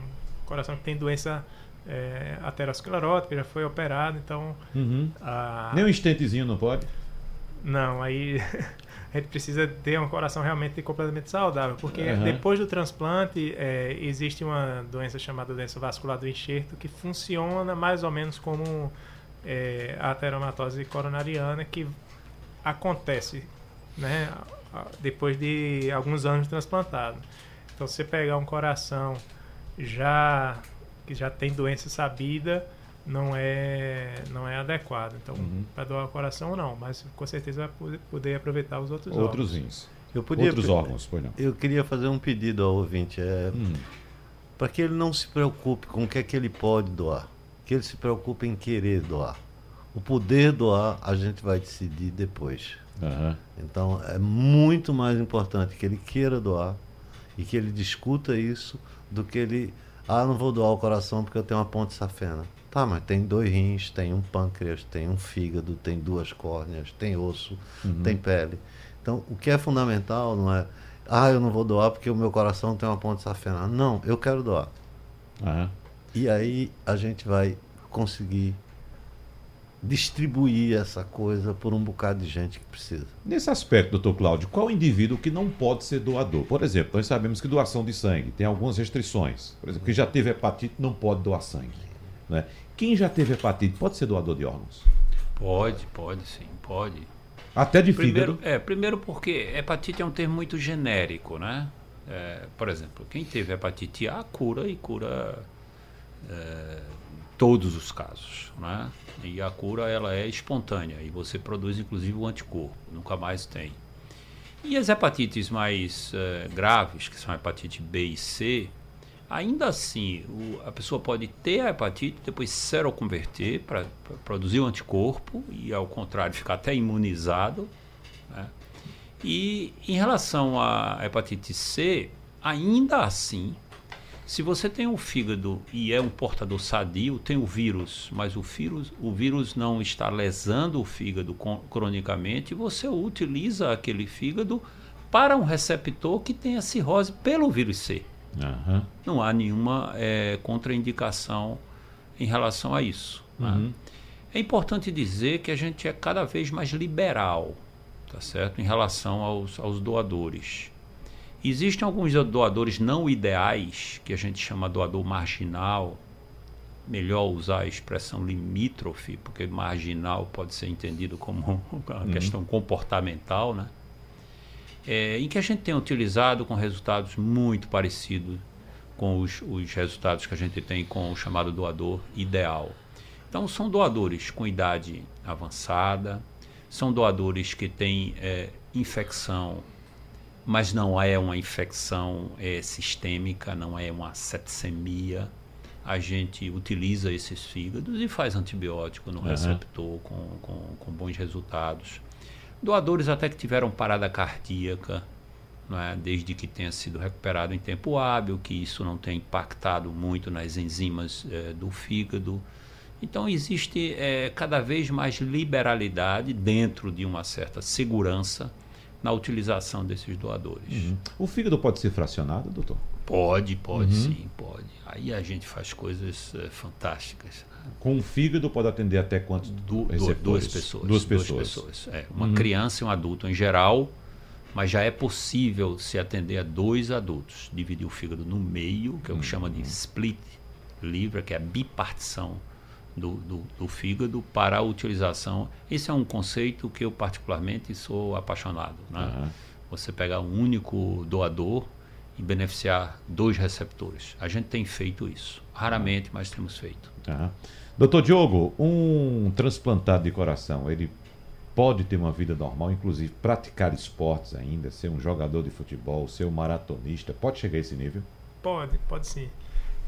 [SPEAKER 6] coração que tem doença é, aterosclerótica, já foi operado, então.
[SPEAKER 4] Uhum.
[SPEAKER 6] a-
[SPEAKER 4] Nem um estentezinho não pode?
[SPEAKER 6] Não, aí *laughs* a gente precisa ter um coração realmente completamente saudável, porque
[SPEAKER 4] Aham.
[SPEAKER 6] depois do transplante é, existe uma doença chamada doença vascular do enxerto que funciona mais ou menos como é, a ateromatose coronariana que acontece né, depois de alguns anos transplantado. Então, se você pegar um coração já que já tem doença sabida, não é não é adequado. Então,
[SPEAKER 4] Uhum.
[SPEAKER 6] para doar o coração não, mas com certeza vai poder- aproveitar os outros
[SPEAKER 4] Outros
[SPEAKER 6] órgãos.
[SPEAKER 4] rins.
[SPEAKER 7] Eu podia,
[SPEAKER 4] Outros órgãos, pois não.
[SPEAKER 7] Eu queria fazer um pedido ao ouvinte, é,
[SPEAKER 4] Hum.
[SPEAKER 7] para que ele não se preocupe com o que é que ele pode doar, que ele se preocupe em querer doar. O poder doar a gente vai decidir depois.
[SPEAKER 4] Aham.
[SPEAKER 7] Então é muito mais importante que ele queira doar e que ele discuta isso do que ele, ah, não vou doar o coração porque eu tenho uma ponte safena. Tá, mas tem dois rins, tem um pâncreas, tem um fígado, tem duas córneas, tem osso,
[SPEAKER 4] Uhum.
[SPEAKER 7] tem pele. Então, o que é fundamental não é, ah, eu não vou doar porque o meu coração tem uma ponte safena. Não, eu quero doar.
[SPEAKER 4] Aham.
[SPEAKER 7] E aí a gente vai conseguir distribuir essa coisa por um bocado de gente que precisa.
[SPEAKER 4] Nesse aspecto, doutor Cláudio, qual indivíduo que não pode ser doador? Por exemplo, nós sabemos que doação de sangue tem algumas restrições. Por exemplo, quem já teve hepatite não pode doar sangue. Né? Quem já teve hepatite pode ser doador de órgãos?
[SPEAKER 5] Pode, pode sim, pode.
[SPEAKER 4] Até de
[SPEAKER 5] Primeiro,
[SPEAKER 4] fígado?
[SPEAKER 5] é, primeiro porque hepatite é um termo muito genérico, né? É, por exemplo, quem teve hepatite A cura e cura é, todos os casos, né? E a cura ela é espontânea e você produz inclusive o anticorpo, nunca mais tem. E as hepatites mais eh, graves, que são a hepatite B e C, ainda assim o- a pessoa pode ter a hepatite, depois seroconverter para produzir o anticorpo e ao contrário ficar até imunizado. né? E em relação à hepatite C, ainda assim, se você tem um fígado e é um portador sadio, tem o vírus, mas o vírus, o vírus não está lesando o fígado cronicamente, você utiliza aquele fígado para um receptor que tenha cirrose pelo vírus C.
[SPEAKER 4] Aham.
[SPEAKER 5] Não há nenhuma eh, contraindicação em relação a isso. né?
[SPEAKER 4] Uhum.
[SPEAKER 5] É importante dizer que a gente é cada vez mais liberal, tá certo? Em relação aos, aos doadores. Existem alguns doadores não ideais, que a gente chama doador marginal. Melhor usar a expressão limítrofe, porque marginal pode ser entendido como *laughs* uma questão comportamental, né? É, em que a gente tem utilizado com resultados muito parecidos com os, os resultados que a gente tem com o chamado doador ideal. Então, são doadores com idade avançada, são doadores que têm é, infecção, mas não é uma infecção é, sistêmica, não é uma sepsemia. A gente utiliza esses fígados e faz antibiótico no
[SPEAKER 4] Aham.
[SPEAKER 5] receptor com, com, com bons resultados. Doadores até que tiveram parada cardíaca, é? desde que tenha sido recuperado em tempo hábil, que isso não tenha impactado muito nas enzimas eh, do fígado. Então existe eh, cada vez mais liberalidade dentro de uma certa segurança na utilização desses doadores.
[SPEAKER 4] Uhum. O fígado pode ser fracionado, doutor?
[SPEAKER 5] Pode, pode
[SPEAKER 4] Uhum.
[SPEAKER 5] sim, pode. Aí a gente faz coisas eh, fantásticas.
[SPEAKER 4] Com o fígado pode atender até quantos
[SPEAKER 5] Du- du-
[SPEAKER 4] receptores?
[SPEAKER 5] duas pessoas.
[SPEAKER 4] Duas pessoas.
[SPEAKER 5] É, uma
[SPEAKER 4] Uhum.
[SPEAKER 5] criança e um adulto em geral, mas já é possível se atender a dois adultos. Dividir o fígado no meio, que é o que chama de split liver, que é a bipartição do, do, do fígado para a utilização. Esse é um conceito que eu particularmente sou apaixonado. Né?
[SPEAKER 4] Aham.
[SPEAKER 5] Você pegar um único doador e beneficiar dois receptores. A gente tem feito isso. Raramente, mas temos feito.
[SPEAKER 4] Aham. Doutor Diogo, um transplantado de coração, ele pode ter uma vida normal, inclusive praticar esportes ainda, ser um jogador de futebol, ser um maratonista, pode chegar a esse nível?
[SPEAKER 6] Pode, pode sim.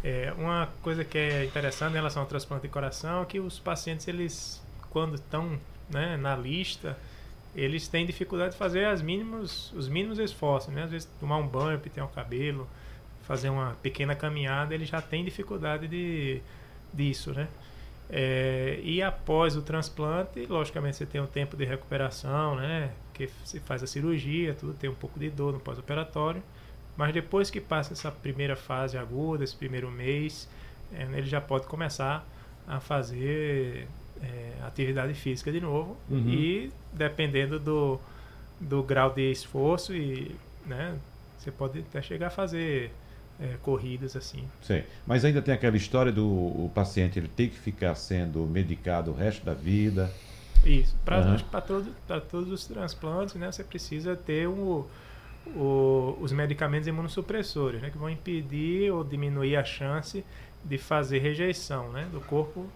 [SPEAKER 6] É, uma coisa que é interessante em relação ao transplante de coração é que os pacientes, eles, quando estão né, na lista, eles têm dificuldade de fazer as mínimos, os mínimos esforços. Né? Às vezes, tomar um banho, pintar o cabelo, fazer uma pequena caminhada, ele já tem dificuldade de, disso. Né? É, e após o transplante, logicamente, você tem um tempo de recuperação, né? que você faz a cirurgia, tudo tem um pouco de dor no pós-operatório. Mas depois que passa essa primeira fase aguda, esse primeiro mês, é, ele já pode começar a fazer é, atividade física de novo. Uhum. E dependendo do, do grau de esforço, e, né, você pode até chegar a fazer é, corridas assim.
[SPEAKER 4] Sim. Mas ainda tem aquela história do paciente ele tem que ficar sendo medicado o resto da vida.
[SPEAKER 6] Isso. Para uhum. todo, todos os transplantes, né, você precisa ter um o, os medicamentos imunossupressores, né, que vão impedir ou diminuir a chance de fazer rejeição, né, do corpo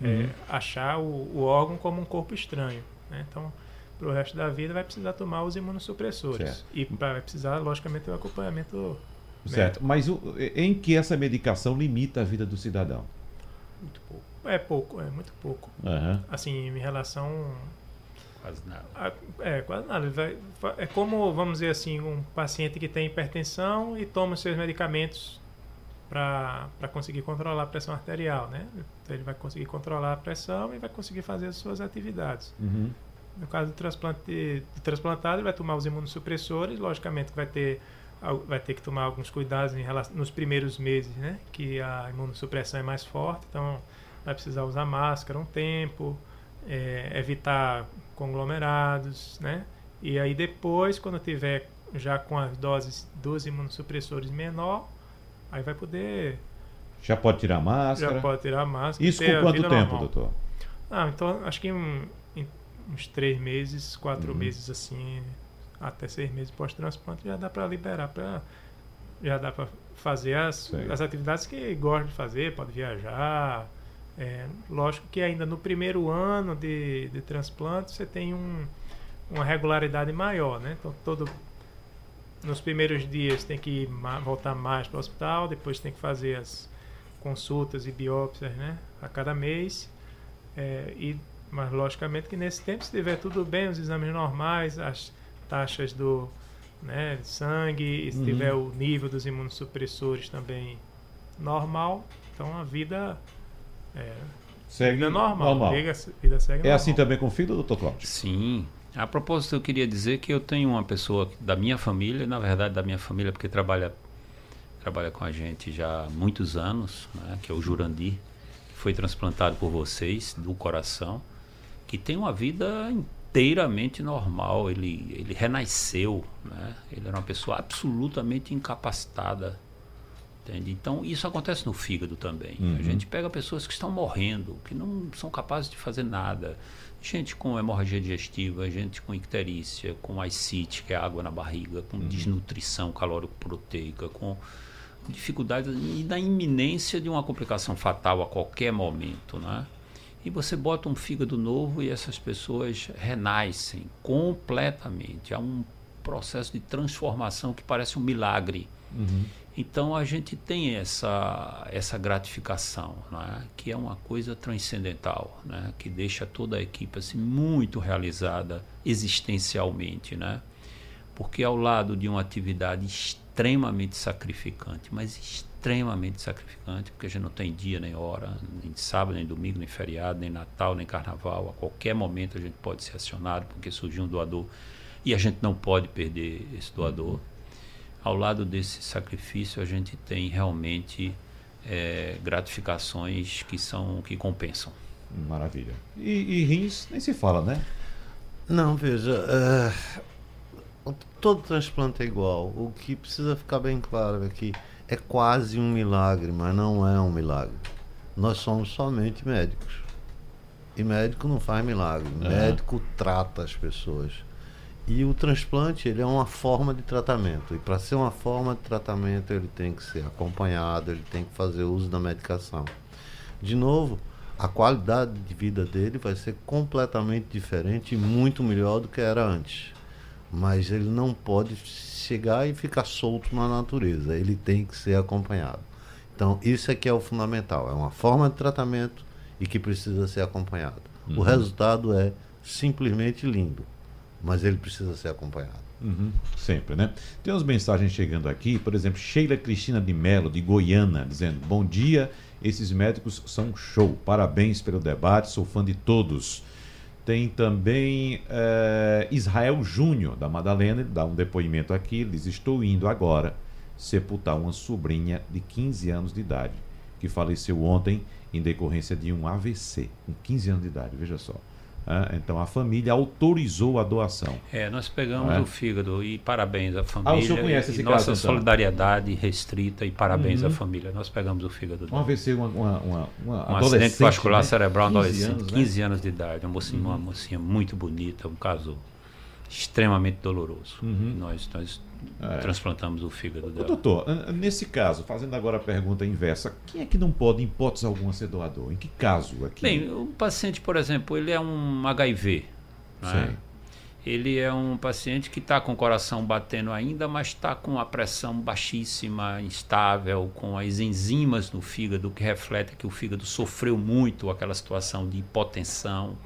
[SPEAKER 6] é, uhum. é, achar o, o, órgão como um corpo estranho. Né? Então, para o resto da vida vai precisar tomar os imunossupressores certo. e vai precisar, logicamente, o acompanhamento.
[SPEAKER 4] Certo. Médico. Mas o, em que essa medicação limita a vida do cidadão?
[SPEAKER 6] Muito pouco. É pouco, é muito pouco.
[SPEAKER 4] Uhum.
[SPEAKER 6] Assim, em relação
[SPEAKER 5] Quase nada.
[SPEAKER 6] É, quase nada. Vai, é como, vamos dizer assim, um paciente que tem hipertensão e toma os seus medicamentos para conseguir controlar a pressão arterial, né? Então ele vai conseguir controlar a pressão e vai conseguir fazer as suas atividades.
[SPEAKER 4] Uhum.
[SPEAKER 6] No caso do, transplante, do transplantado, ele vai tomar os imunossupressores, logicamente vai ter vai ter que tomar alguns cuidados em relação, nos primeiros meses, né? Que a imunossupressão é mais forte, então vai precisar usar máscara um tempo, é, evitar conglomerados, né? E aí depois, quando tiver já com as doses dos imunossupressores menor, aí vai poder...
[SPEAKER 4] Já pode tirar a máscara?
[SPEAKER 6] Já pode tirar máscara.
[SPEAKER 4] Isso com quanto tempo, normal. doutor?
[SPEAKER 6] Ah, então acho que em uns três meses, quatro uhum. meses assim, até seis meses pós-transplante já dá para liberar, pra, já dá para fazer as, as atividades que gosta de fazer, pode viajar, é, lógico que ainda no primeiro ano de, de transplante você tem um, uma regularidade maior, né? Então todo nos primeiros dias tem que voltar mais para o hospital, depois tem que fazer as consultas e biópsias, né? A cada mês. É, e, mas logicamente que nesse tempo, se tiver tudo bem, os exames normais, as taxas do né, sangue, se uhum. tiver o nível dos imunossupressores também normal, então a vida é.
[SPEAKER 4] Segue
[SPEAKER 6] vida normal.
[SPEAKER 4] normal.
[SPEAKER 6] Vida, vida segue
[SPEAKER 4] é
[SPEAKER 6] normal.
[SPEAKER 4] assim também com o filho, doutor Cláudio?
[SPEAKER 5] Sim. A propósito, eu queria dizer que eu tenho uma pessoa da minha família, na verdade da minha família, porque trabalha, trabalha com a gente já há muitos anos, né, que é o Jurandir, que foi transplantado por vocês do coração, que tem uma vida inteiramente normal. Ele, ele renasceu, né? ele era uma pessoa absolutamente incapacitada Entende? Então, isso acontece no fígado também. Uhum. A gente pega pessoas que estão morrendo, que não são capazes de fazer nada. Gente com hemorragia digestiva, gente com icterícia, com ascite, que é água na barriga, com uhum. desnutrição calórico-proteica, com dificuldade e da iminência de uma complicação fatal a qualquer momento, né? E você bota um fígado novo e essas pessoas renascem completamente. Há um processo de transformação que parece um milagre.
[SPEAKER 4] Uhum.
[SPEAKER 5] Então a gente tem essa, essa gratificação, né? que é uma coisa transcendental, né? que deixa toda a equipe assim, muito realizada existencialmente. Né? Porque ao lado de uma atividade extremamente sacrificante, mas extremamente sacrificante, porque a gente não tem dia nem hora, nem sábado, nem domingo, nem feriado, nem Natal, nem Carnaval, a qualquer momento a gente pode ser acionado porque surgiu um doador e a gente não pode perder esse doador ao lado desse sacrifício a gente tem realmente é, gratificações que são que compensam.
[SPEAKER 4] Maravilha. E, e rins nem se fala, né?
[SPEAKER 7] Não, veja, uh, todo transplante é igual. O que precisa ficar bem claro é que é quase um milagre, mas não é um milagre. Nós somos somente médicos. E médico não faz milagre. Uhum. Médico trata as pessoas. E o transplante ele é uma forma de tratamento. E para ser uma forma de tratamento, ele tem que ser acompanhado, ele tem que fazer uso da medicação. De novo, a qualidade de vida dele vai ser completamente diferente e muito melhor do que era antes. mas ele não pode chegar e ficar solto na natureza. Ele tem que ser acompanhado. Então, isso é que é o fundamental. É uma forma de tratamento e que precisa ser acompanhado. Uhum. O resultado é simplesmente lindo, mas ele precisa ser acompanhado.
[SPEAKER 4] Uhum, sempre, né? Tem umas mensagens chegando aqui, por exemplo, Sheila Cristina de Mello, de Goiânia, dizendo: Bom dia, esses médicos são show. Parabéns pelo debate, sou fã de todos. Tem também é, Israel Júnior, da Madalena, ele dá um depoimento aqui, ele diz: Estou indo agora sepultar uma sobrinha de 15 anos de idade, que faleceu ontem em decorrência de um AVC, com 15 anos de idade, veja só. É, então a família autorizou a doação.
[SPEAKER 5] É, nós pegamos é? o fígado e parabéns à família.
[SPEAKER 4] Ah, o senhor conhece esse
[SPEAKER 5] nossa
[SPEAKER 4] caso,
[SPEAKER 5] então? solidariedade restrita e parabéns uhum. à família. Nós pegamos o fígado.
[SPEAKER 4] Um AVC, uma, uma, uma, uma
[SPEAKER 5] um acidente vascular né? cerebral,
[SPEAKER 4] 15 adolescente,
[SPEAKER 5] anos, 15 né? anos de idade, uma mocinha, uhum. uma mocinha muito bonita, um caso extremamente doloroso. Uhum. Nós, nós é. transplantamos o fígado dela.
[SPEAKER 4] doutor, nesse caso, fazendo agora a pergunta inversa, quem é que não pode, em hipótese alguma, ser doador? Em que caso aqui?
[SPEAKER 5] Bem, o paciente, por exemplo, ele é um HIV. Né? Ele é um paciente que está com o coração batendo ainda, mas está com a pressão baixíssima, instável, com as enzimas no fígado, que reflete que o fígado sofreu muito aquela situação de hipotensão.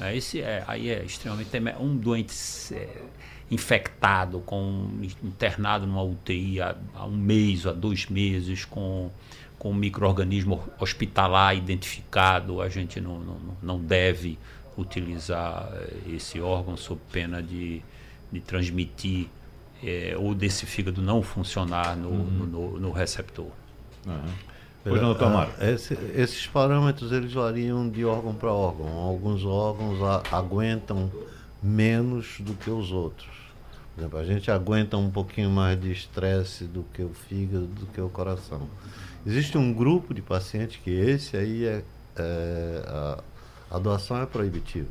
[SPEAKER 5] Né? Esse é, aí é extremamente um doente é, infectado, com internado numa UTI há, há, um mês, há dois meses, com, com um microorganismo hospitalar identificado, a gente não, não, não deve utilizar eh, esse órgão sob pena de, de transmitir é, ou desse fígado não funcionar no, uhum. no, no, no, receptor.
[SPEAKER 4] Uhum. Pois não, Tomara.
[SPEAKER 7] Ah, esse, esses parâmetros eles variam de órgão para órgão. Alguns órgãos a, aguentam menos do que os outros. Por exemplo, a gente aguenta um pouquinho mais de estresse do que o fígado, do que o coração. Existe um grupo de pacientes que esse aí é, é a, a doação é proibitiva.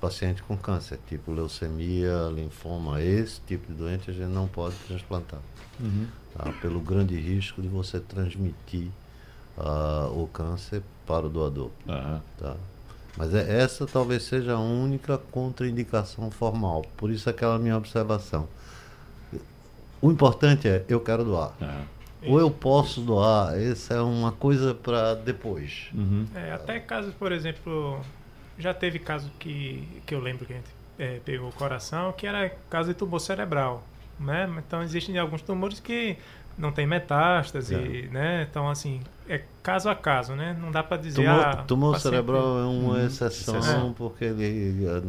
[SPEAKER 7] Paciente com câncer, tipo leucemia, linfoma, esse tipo de doente a gente não pode transplantar. Uhum. Tá? Pelo grande risco de você transmitir uh, o câncer para o doador. Uhum. Tá? Mas é, essa talvez seja a única contraindicação formal. Por isso aquela minha observação. O importante é eu quero doar. Uhum. Ou eu posso doar, essa é uma coisa para depois.
[SPEAKER 6] Uhum. É, até casos, por exemplo, já teve caso que, que eu lembro que a gente é, pegou o coração, que era caso de tumor cerebral. Né? Então existem alguns tumores que não tem metástase, é. né? Então, assim, é caso a caso, né? Não dá para dizer...
[SPEAKER 7] Tumor,
[SPEAKER 6] ah,
[SPEAKER 7] tumor cerebral é uma uhum. exceção, porque ele eh,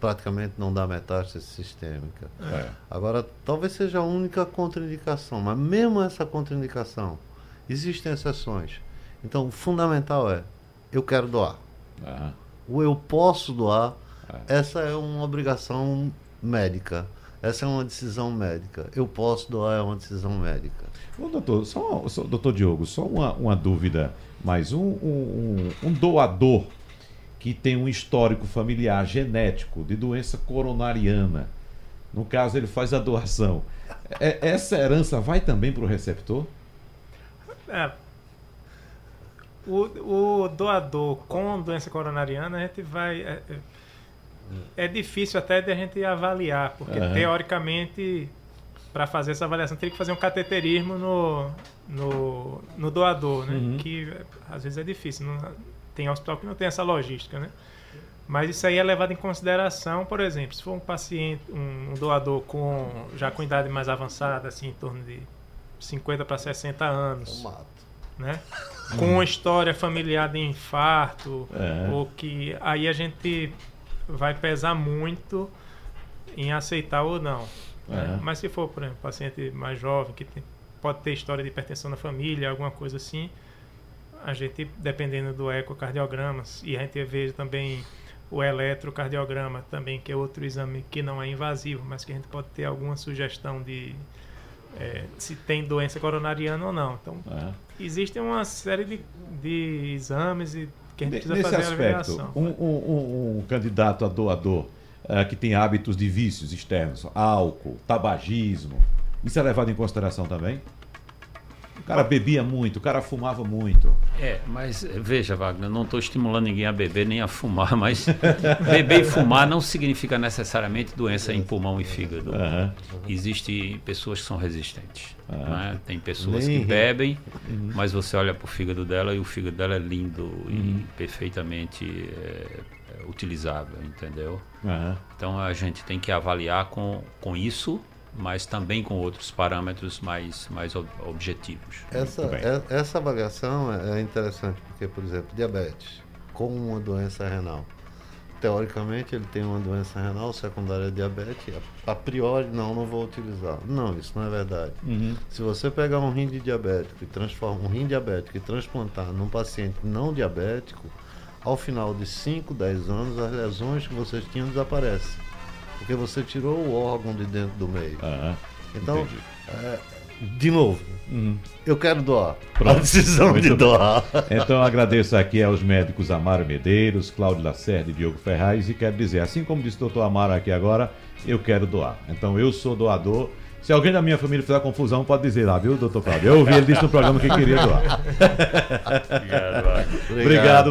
[SPEAKER 7] praticamente não dá metástase sistêmica. É. Agora, talvez seja a única contraindicação, mas mesmo essa contraindicação, existem exceções. Então, o fundamental é, eu quero doar. Uhum. O eu posso doar, é. essa é uma obrigação médica. Essa é uma decisão médica. Eu posso doar, é uma decisão médica.
[SPEAKER 4] Ô, doutor, só, só, doutor Diogo, só uma, uma dúvida mais. Um, um, um, doador que tem um histórico familiar genético de doença coronariana, no caso ele faz a doação, é, essa herança vai também para o receptor?
[SPEAKER 6] É, o, o, doador com doença coronariana, a gente vai. É, é difícil até de a gente avaliar, porque uhum. teoricamente, para fazer essa avaliação, teria que fazer um cateterismo no, no, no doador, né? Uhum. Que às vezes é difícil. Não, tem hospital que não tem essa logística, né? Mas isso aí é levado em consideração, por exemplo, se for um paciente, um, um doador com já com idade mais avançada, assim, em torno de 50 para 60 anos. Né? *laughs* Com uma história familiar de infarto, é. ou que aí a gente vai pesar muito em aceitar ou não. Né? Mas se for, por exemplo, paciente mais jovem, que tem, pode ter história de hipertensão na família, alguma coisa assim, a gente, dependendo do ecocardiograma, e a gente vê também o eletrocardiograma também, que é outro exame que não é invasivo, mas que a gente pode ter alguma sugestão de é, se tem doença coronariana ou não. Então, é. existe uma série de, de exames e a gente precisa
[SPEAKER 4] Nesse
[SPEAKER 6] fazer
[SPEAKER 4] aspecto, um, um, um, candidato a doador uh, que tem hábitos de vícios externos, álcool, tabagismo, isso é levado em consideração também? O cara bebia muito, o cara fumava muito.
[SPEAKER 5] É, mas veja, Wagner, não estou estimulando ninguém a beber nem a fumar, *laughs* mas beber e fumar não significa necessariamente doença em pulmão e fígado.
[SPEAKER 4] Aham.
[SPEAKER 5] Existem pessoas que são resistentes.
[SPEAKER 4] Ah.
[SPEAKER 5] né? Tem pessoas
[SPEAKER 7] Nem
[SPEAKER 5] que bebem, mas você olha para o fígado dela e o fígado dela é lindo
[SPEAKER 4] Uhum.
[SPEAKER 5] e perfeitamente é, é, utilizável, entendeu? Então a gente tem que avaliar com, com isso, mas também com outros parâmetros mais, mais ob- objetivos.
[SPEAKER 7] Essa, é- essa avaliação é é interessante, porque, por exemplo, diabetes, com uma doença renal. Teoricamente, ele tem uma doença renal secundária a diabetes, a a priori, não, não vou utilizar. Não, isso não é verdade.
[SPEAKER 4] Uhum.
[SPEAKER 7] Se você pegar um rim de diabético e transformar um rim diabético e transplantar num paciente não diabético, ao final de 5, 10 anos, as lesões que vocês tinham desaparecem. Porque você tirou o órgão de dentro do meio.
[SPEAKER 4] Aham.
[SPEAKER 7] Então, é, de novo,
[SPEAKER 4] Uhum.
[SPEAKER 7] eu quero doar.
[SPEAKER 4] Pronto.
[SPEAKER 7] A decisão
[SPEAKER 4] Muito
[SPEAKER 7] de
[SPEAKER 4] bem.
[SPEAKER 7] doar.
[SPEAKER 4] Então eu agradeço aqui aos médicos Amaro Medeiros, Cláudio Lacerda e Diogo Ferraz e quero dizer, assim como disse o doutor Amaro aqui agora, eu quero doar. Então eu sou doador. Se alguém da minha família fizer confusão, pode dizer lá, viu, doutor Cláudio? Eu ouvi ele disse no programa que queria doar. *laughs*
[SPEAKER 5] Obrigado, Wagner.
[SPEAKER 4] Obrigado.